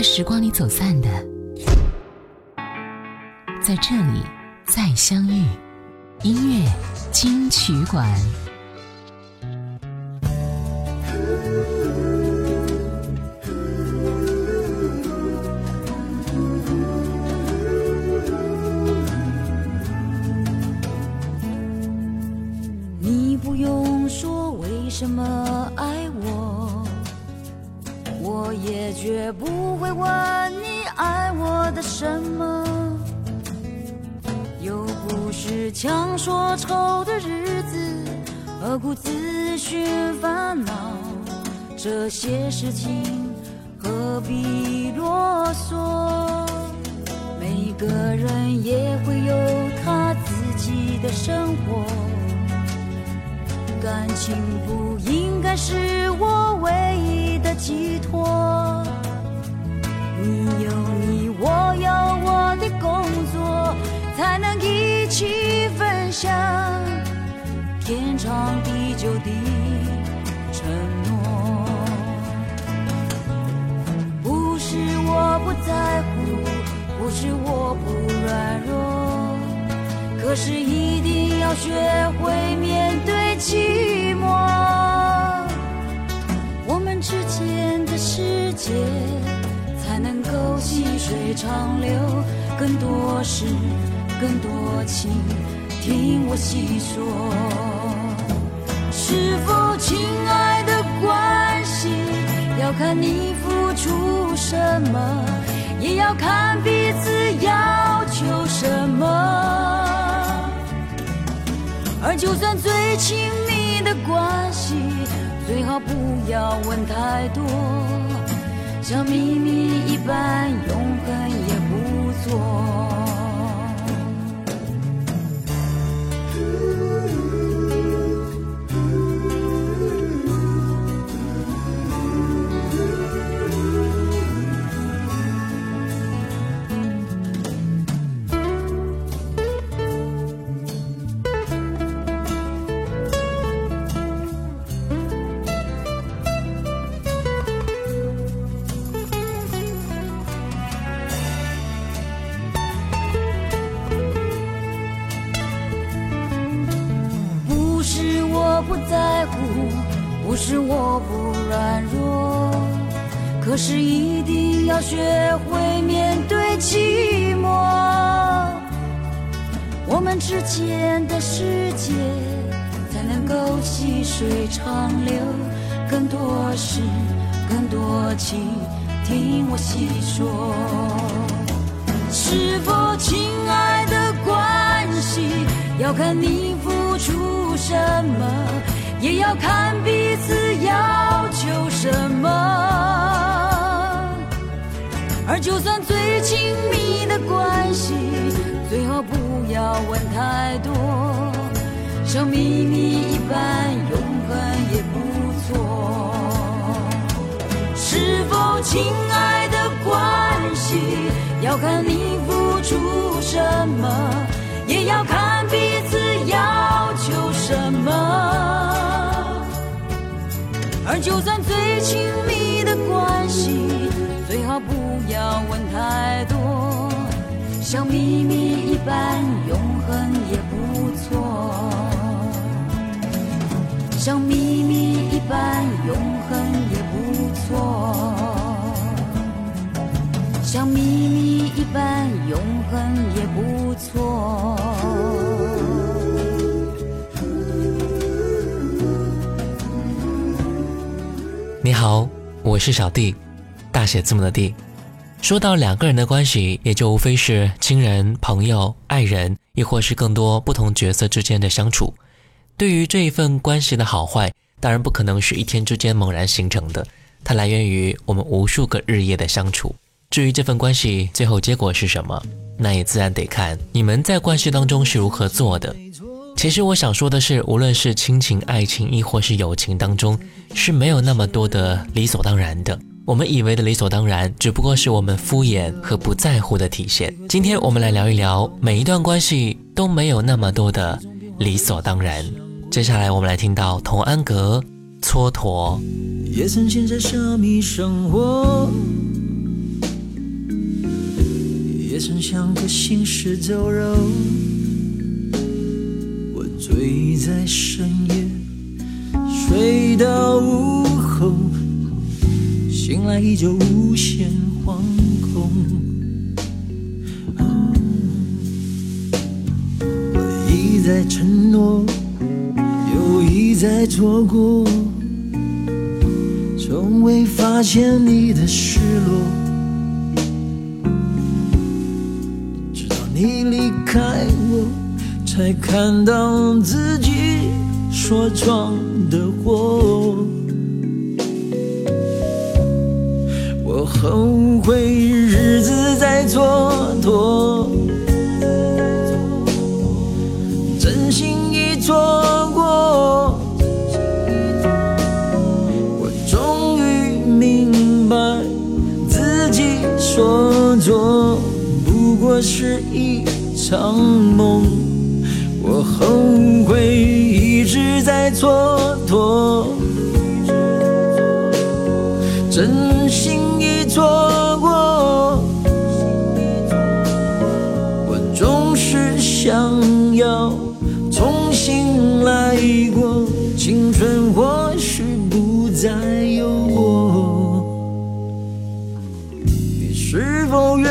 在时光里走散的，在这里再相遇。音乐金曲馆。你不用说为什么爱我，我也绝不问你爱我的什么。又不是强说愁的日子，何苦自寻烦恼？这些事情何必啰嗦？每个人也会有他自己的生活，感情不应该是我唯一的寄托。久的承诺。不是我不在乎，不是我不软弱，可是一定要学会面对寂寞。我们之间的世界。才能够细水长流，更多事，更多情，听我细说。是否亲爱的关系，要看你付出什么，也要看彼此要求什么。而就算最亲密的关系，最好不要问太多。像秘密一般永恒也不错。学会面对寂寞。我们之间的世界才能够细水长流，更多事，更多情，听我细说。是否亲爱的关系，要看你付出什么，也要看彼此要求什么。而就算最亲密的关系，最好不要问太多，像秘密一般永恒也不错。是否亲爱的关系，要看你付出什么，也要看彼此要求什么。而就算最亲太多，像秘密一般永恒也不错。像秘密一般永恒也不错，像秘密一般永恒也不错。你好，我是小弟，大写字母的弟。说到两个人的关系，也就无非是亲人、朋友、爱人，亦或是更多不同角色之间的相处。对于这一份关系的好坏，当然不可能是一天之间猛然形成的，它来源于我们无数个日夜的相处。至于这份关系最后结果是什么，那也自然得看你们在关系当中是如何做的。其实我想说的是，无论是亲情、爱情，亦或是友情当中，是没有那么多的理所当然的。我们以为的理所当然，只不过是我们敷衍和不在乎的体现。今天我们来聊一聊，每一段关系都没有那么多的理所当然。接下来我们来听到童安格蹉跎。也曾陷在奢靡生活，曾像个行尸走肉。我醉在深夜，睡到午后，醒来依旧无限惶恐。我一再承诺，又一再错过。从未发现你的失落，直到你离开我，才看到自己所闯的祸。我后悔日子在蹉跎，真心已错过。我终于明白自己所做不过是一场梦，我后悔一直在蹉跎，否愿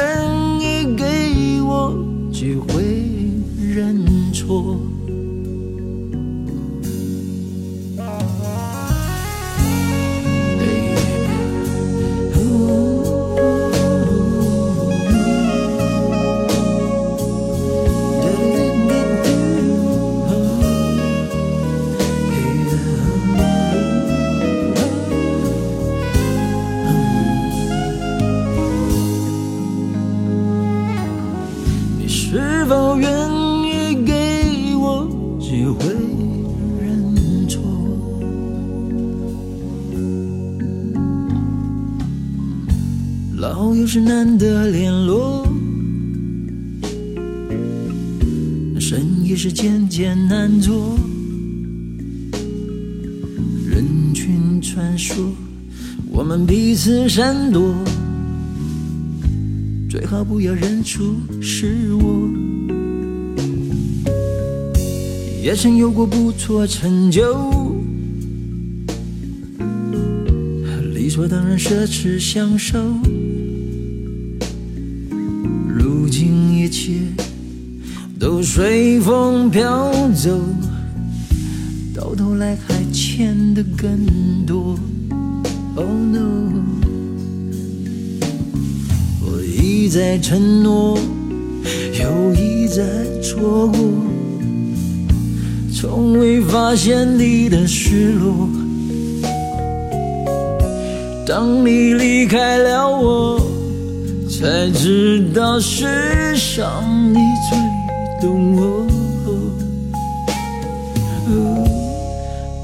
是难得联络，生意是渐渐难做。人群穿梭，我们彼此闪躲。最好不要认出是我，也曾有过不错成就，理所当然奢侈享受。随风飘走，到头来还欠的更多。Oh no 我。一再承诺，又一再错过，从未发现你的失落。当你离开了我，才知道世上你最懂我。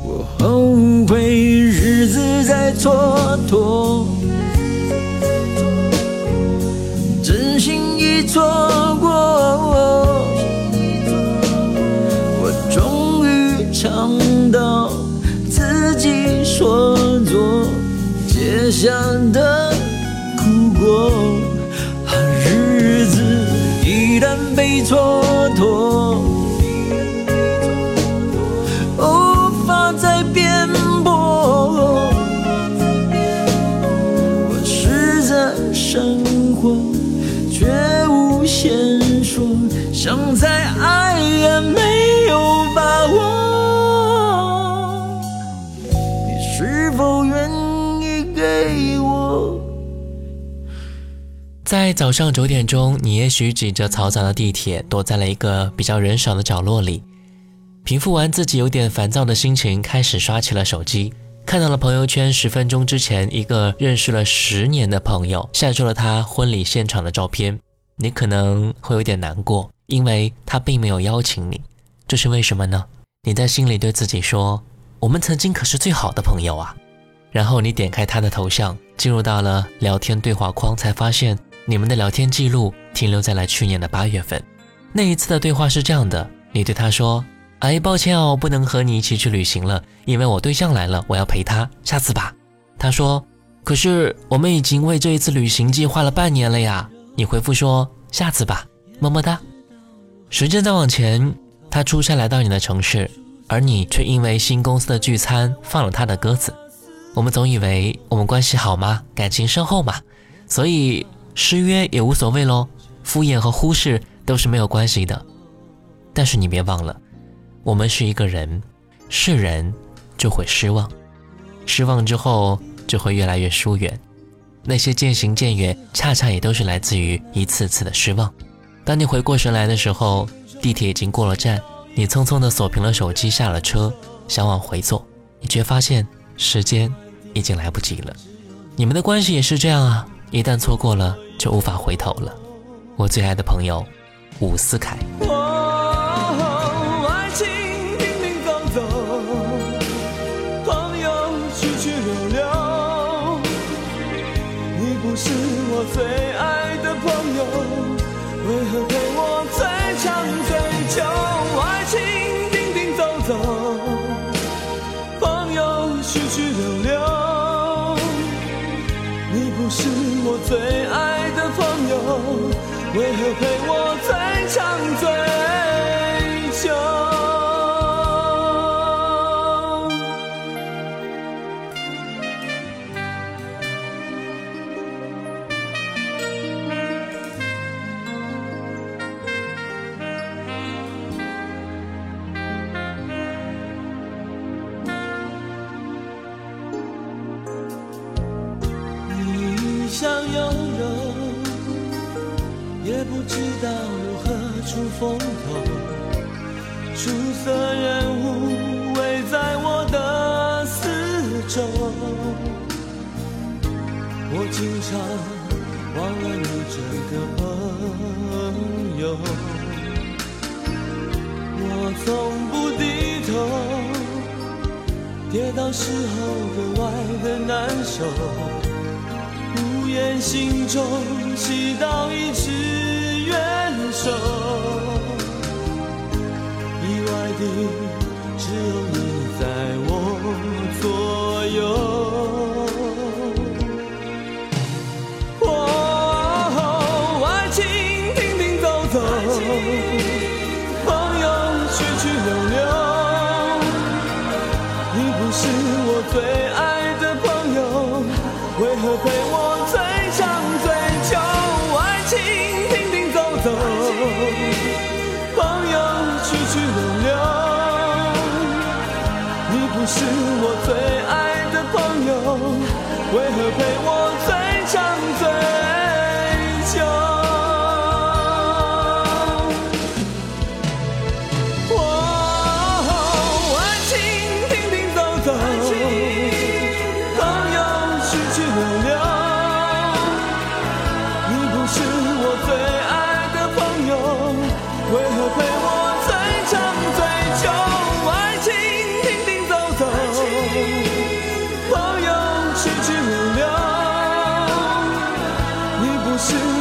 我后悔日子在蹉跎。真心已错过，我终于尝到自己所做结下的苦果。日子一旦被错脱，无法再辩驳。我试着生活，却无限说，想再爱在早上九点钟，你也许挤着嘈杂的地铁，躲在了一个比较人少的角落里，平复完自己有点烦躁的心情，开始刷起了手机，看到了朋友圈十分钟之前一个认识了十年的朋友晒出了他婚礼现场的照片，你可能会有点难过，因为他并没有邀请你，这是为什么呢？你在心里对自己说：“我们曾经可是最好的朋友啊。”然后你点开他的头像，进入到了聊天对话框，才发现。你们的聊天记录停留在了去年的八月份，那一次的对话是这样的：你对他说：“哎，抱歉哦，不能和你一起去旅行了，因为我对象来了，我要陪他，下次吧。”他说：“可是我们已经为这一次旅行计划了半年了呀。”你回复说：“下次吧，么么哒。时间再往前，他出差来到你的城市，而你却因为新公司的聚餐放了他的鸽子。我们总以为我们关系好吗？感情深厚嘛，所以失约也无所谓喽，敷衍和忽视都是没有关系的。但是你别忘了，我们是一个人，是人就会失望，失望之后就会越来越疏远。那些渐行渐远，恰恰也都是来自于一次次的失望。当你回过神来的时候，地铁已经过了站，你匆匆地锁屏了手机，下了车，想往回坐，你却发现时间。已经来不及了，你们的关系也是这样啊！一旦错过了，就无法回头了。我最爱的朋友，伍思凯。爱情停停走走，朋友去去留留，你不是我最爱的朋友，为何陪我最长最久？爱情停停走走，朋友？去去留留。你不是我最爱朋友，为何陪我最长醉？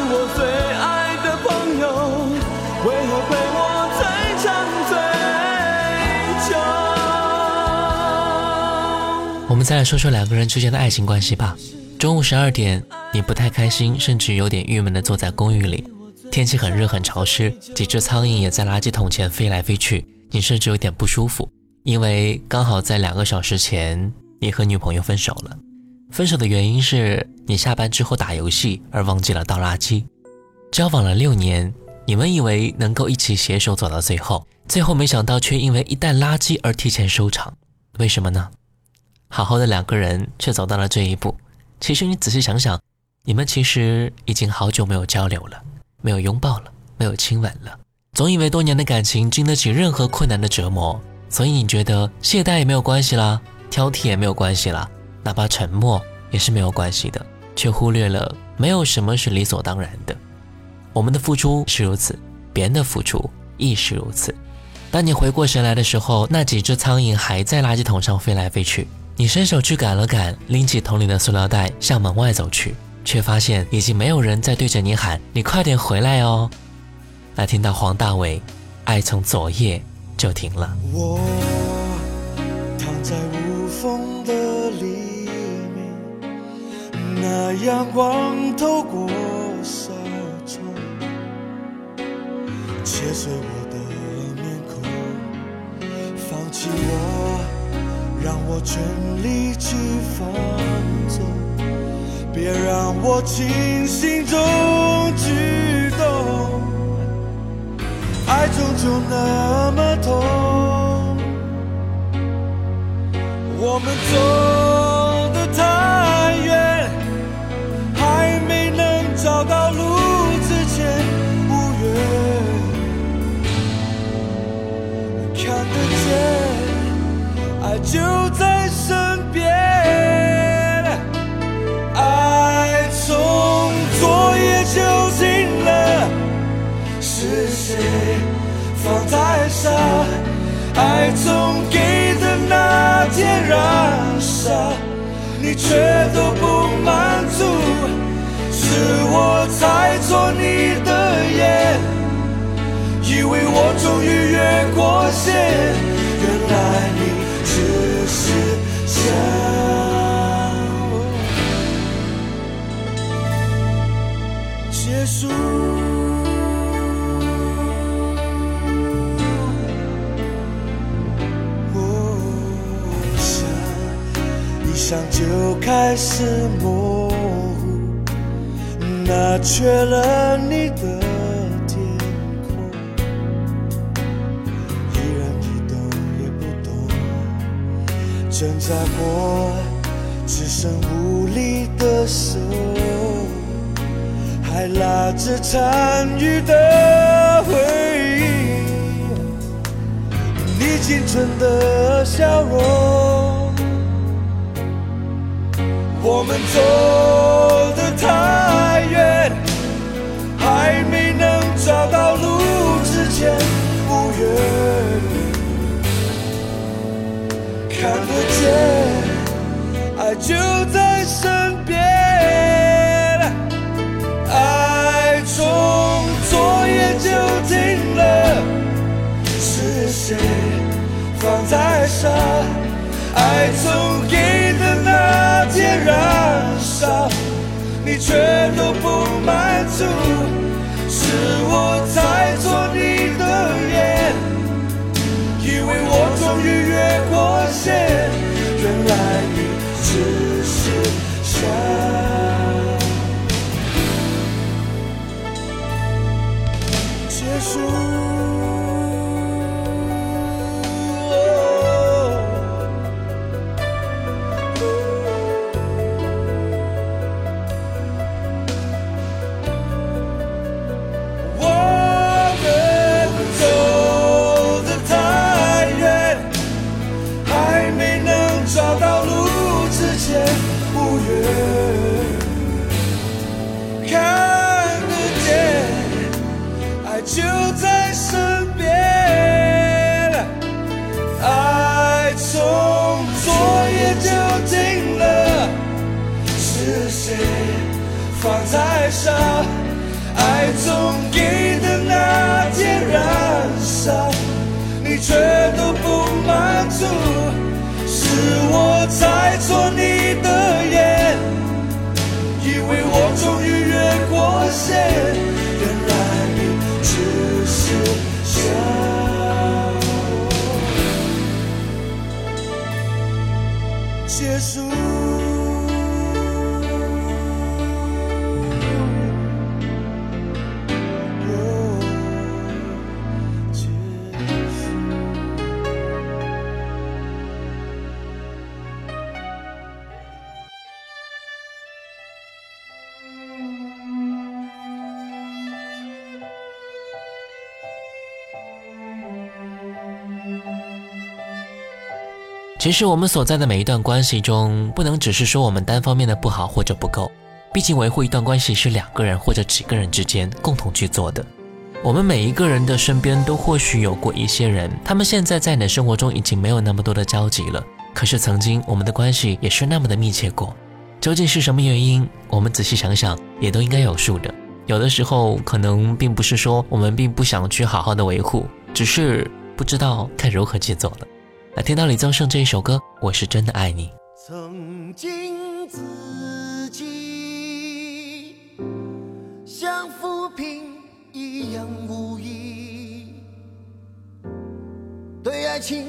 我最爱的朋友，为何陪我最长最？我们再来说说两个人之间的爱情关系吧。中午十二点，你不太开心，甚至有点郁闷地坐在公寓里，天气很热很潮湿，几只苍蝇也在垃圾桶前飞来飞去，你甚至有点不舒服，因为刚好在两个小时前，你和女朋友分手了。分手的原因是你下班之后打游戏而忘记了倒垃圾。交往了六年，你们以为能够一起携手走到最后，最后没想到却因为一袋垃圾而提前收场，为什么呢？好好的两个人却走到了这一步。其实你仔细想想，你们其实已经好久没有交流了，没有拥抱了，没有亲吻了。总以为多年的感情经得起任何困难的折磨，所以你觉得懈怠也没有关系啦，挑剔也没有关系啦，哪怕沉默也是没有关系的，却忽略了没有什么是理所当然的。我们的付出是如此，别人的付出亦是如此。当你回过神来的时候，那几只苍蝇还在垃圾桶上飞来飞去。你伸手去赶了赶，拎起桶里的塑料袋向门外走去，却发现已经没有人在对着你喊：“你快点回来哦！”来听到黄大炜，《爱从昨夜就停了》。我躺在无风的黎明，那阳光透过纱窗，切碎我的面孔，放弃我，让我全力去放纵，别让我清醒中举动，爱终究那么痛，我们走爱就在身边，爱从昨夜就醒了，是谁放太傻？爱从给的那天燃烧，你却都不满足，是我猜错你的眼，以为我终于越过线，一想就开始模糊，那缺了你的天空，依然一动也不动，挣扎过，只剩无力的手，还拉着残余的我们走得太远，还没能找到路之前无缘，看得见，爱就在身边，爱从昨夜就停了。是谁放在手？燃烧，你却都不满足，其实我们所在的每一段关系中，不能只是说我们单方面的不好或者不够，毕竟维护一段关系是两个人或者几个人之间共同去做的。我们每一个人的身边都或许有过一些人，他们现在在你的生活中已经没有那么多的交集了，可是曾经我们的关系也是那么的密切过。究竟是什么原因？我们仔细想想，也都应该有数的。有的时候可能并不是说我们并不想去好好的维护，只是不知道该如何去做了。来听到李宗盛这一首歌我是真的爱你。曾经自己像浮萍一样无依对爱情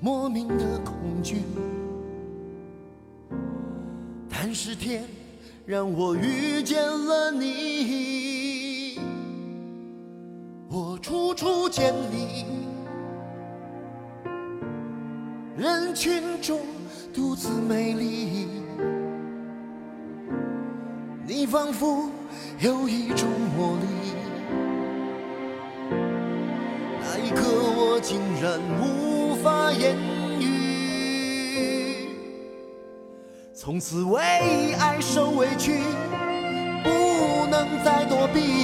莫名的恐惧。但是天让我遇见了你我初初见你。人群中独自美丽。你仿佛有一种魔力，那一刻我竟然无法言语。从此为爱受委屈，不能再躲避。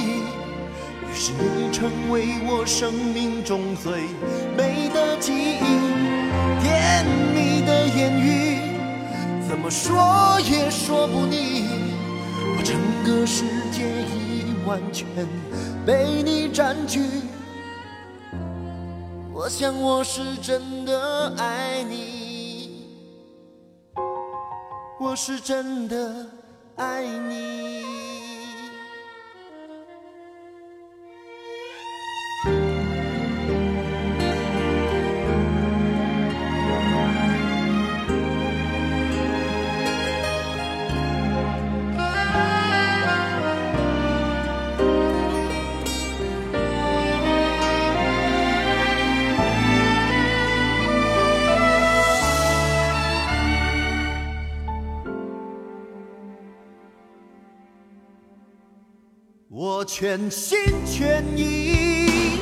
是你成为我生命中最美的记忆，甜蜜的言语，怎么说也说不腻。我整个世界已完全被你占据，我想我是真的爱你，我是真的爱你。全心全意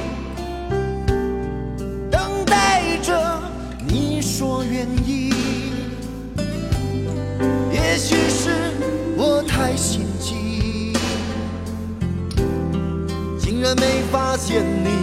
等待着你说愿意。也许是我太心急，竟然没发现你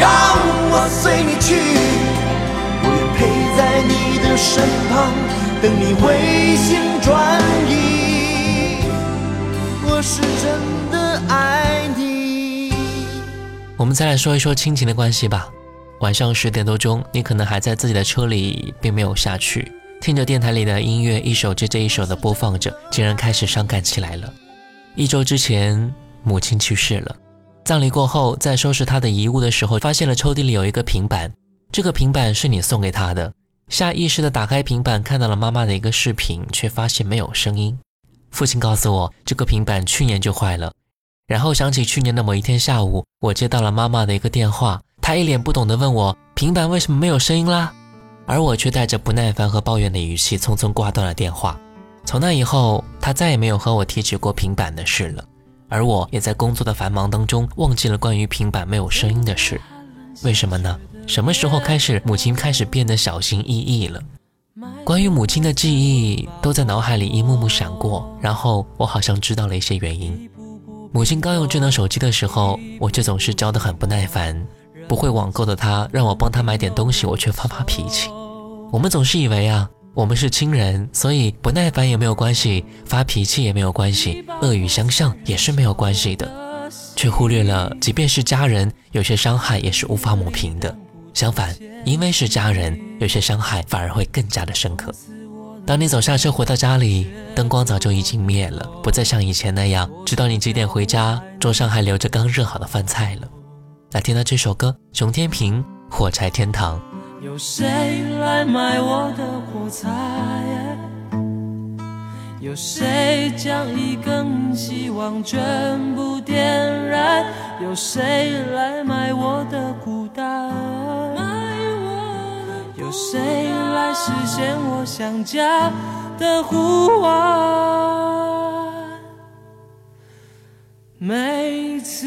让我随你去，我愿陪在你的身旁，等你回心转意。我是真的爱你。我们再来说一说亲情的关系吧。晚上十点多钟，你可能还在自己的车里，并没有下去，听着电台里的音乐，一首接着一首的播放着，竟然开始伤感起来了。一周之前。母亲去世了，葬礼过后，在收拾她的遗物的时候，发现了抽屉里有一个平板，这个平板是你送给她的。下意识的打开平板，看到了妈妈的一个视频，却发现没有声音。父亲告诉我，这个平板去年就坏了。然后想起去年的某一天下午，我接到了妈妈的一个电话，她一脸不懂的问我，平板为什么没有声音啦？而我却带着不耐烦和抱怨的语气，匆匆挂断了电话。从那以后，她再也没有和我提起过平板的事了。而我也在工作的繁忙当中忘记了关于平板没有声音的事，为什么呢？什么时候开始母亲开始变得小心翼翼了？关于母亲的记忆都在脑海里一幕幕闪过，然后我好像知道了一些原因。母亲刚用智能手机的时候，我就总是教得很不耐烦，不会网购的她让我帮她买点东西，我却发发脾气。我们总是以为啊。我们是亲人，所以不耐烦也没有关系，发脾气也没有关系，恶语相向也是没有关系的，却忽略了，即便是家人，有些伤害也是无法抹平的。相反，因为是家人，有些伤害反而会更加的深刻。当你走下车回到家里，灯光早就已经灭了，不再像以前那样知道你几点回家，桌上还留着刚热好的饭菜了。来听到这首歌，熊天平，《火柴天堂》。有谁来买我的火柴？有谁将一根希望全部点燃？有谁来买我的孤单？有谁来实现我想家的呼唤？每次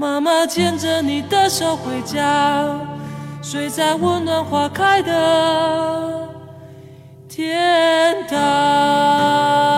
妈妈牵着你的手回家，睡在温暖花开的。天堂。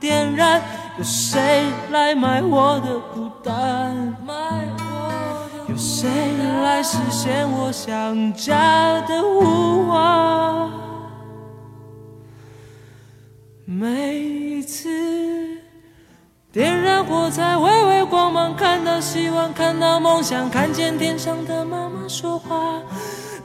点燃？有谁来买我的孤单？有谁来实现我想家的呼唤？每一次点燃火柴，微微光芒，看到希望，看到梦想，看见天上的妈妈说话。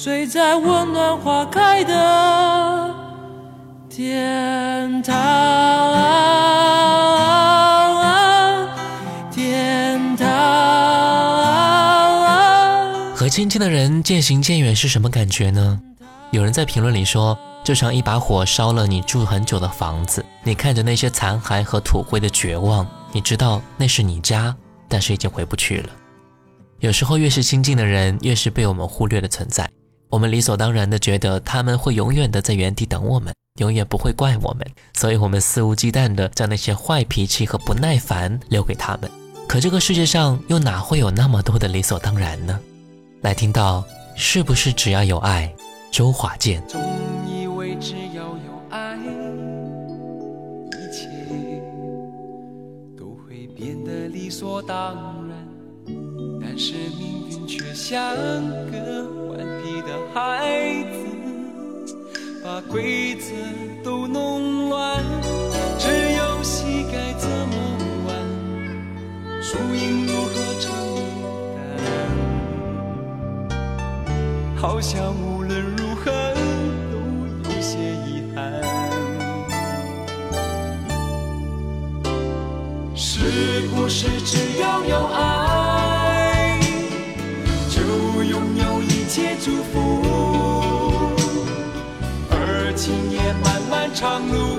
睡在温暖花开的天堂。亲近的人渐行渐远是什么感觉呢？有人在评论里说，就像一把火烧了你住很久的房子，你看着那些残骸和土灰的绝望，你知道那是你家，但是已经回不去了。有时候越是亲近的人，越是被我们忽略的存在。我们理所当然的觉得他们会永远的在原地等我们，永远不会怪我们，所以我们肆无忌惮的将那些坏脾气和不耐烦留给他们。可这个世界上又哪会有那么多的理所当然呢？来听到，是不是只要有爱？周华健。总以为只要有爱，一切都会变得理所当然。是命运却像个顽皮的孩子，把规则都弄乱。这游戏该怎么玩？输赢如何承担？好像无论如何都有些遗憾，是不是只要有爱，有一切祝福？而今夜漫漫长路，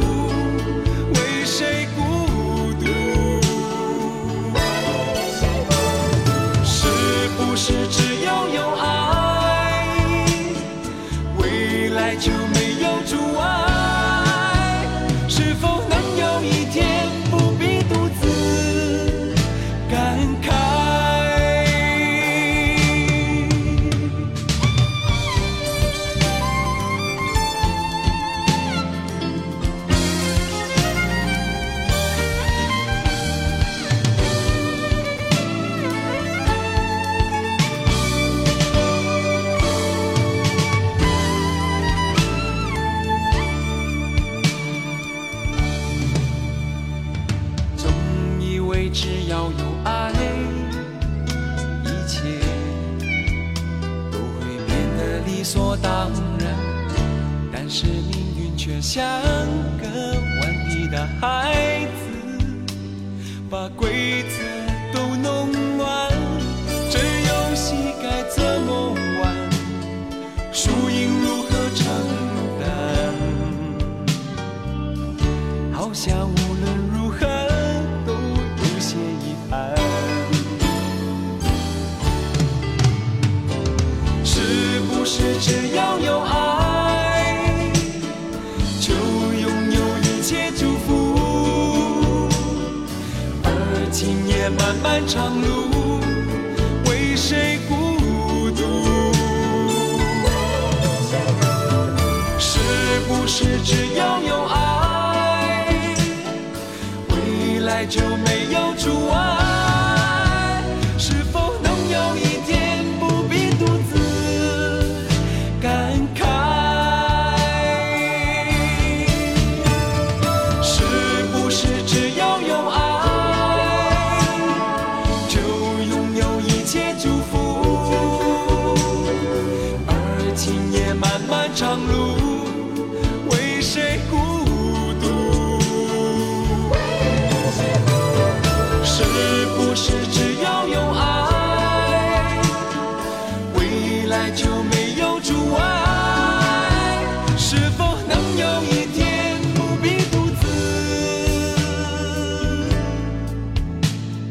漫长路，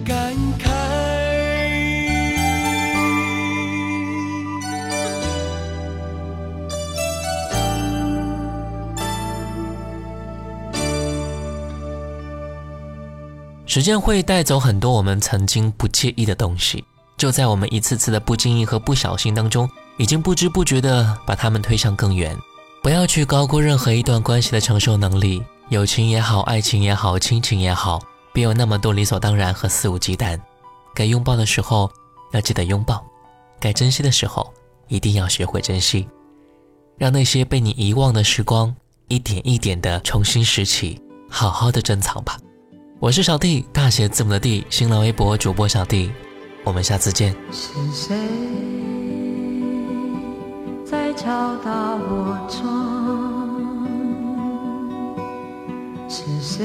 感慨？时间会带走很多我们曾经不介意的东西，就在我们一次次的不经意和不小心当中，已经不知不觉的把它们推向更远。不要去高估任何一段关系的承受能力，友情也好，爱情也好，亲情也好，别有那么多理所当然和肆无忌惮。该拥抱的时候要记得拥抱，该珍惜的时候一定要学会珍惜，让那些被你遗忘的时光一点一点的重新拾起，好好的珍藏吧。我是小弟，大写字母的弟，新浪微博主播小弟，我们下次见。是谁在敲打我窗？是谁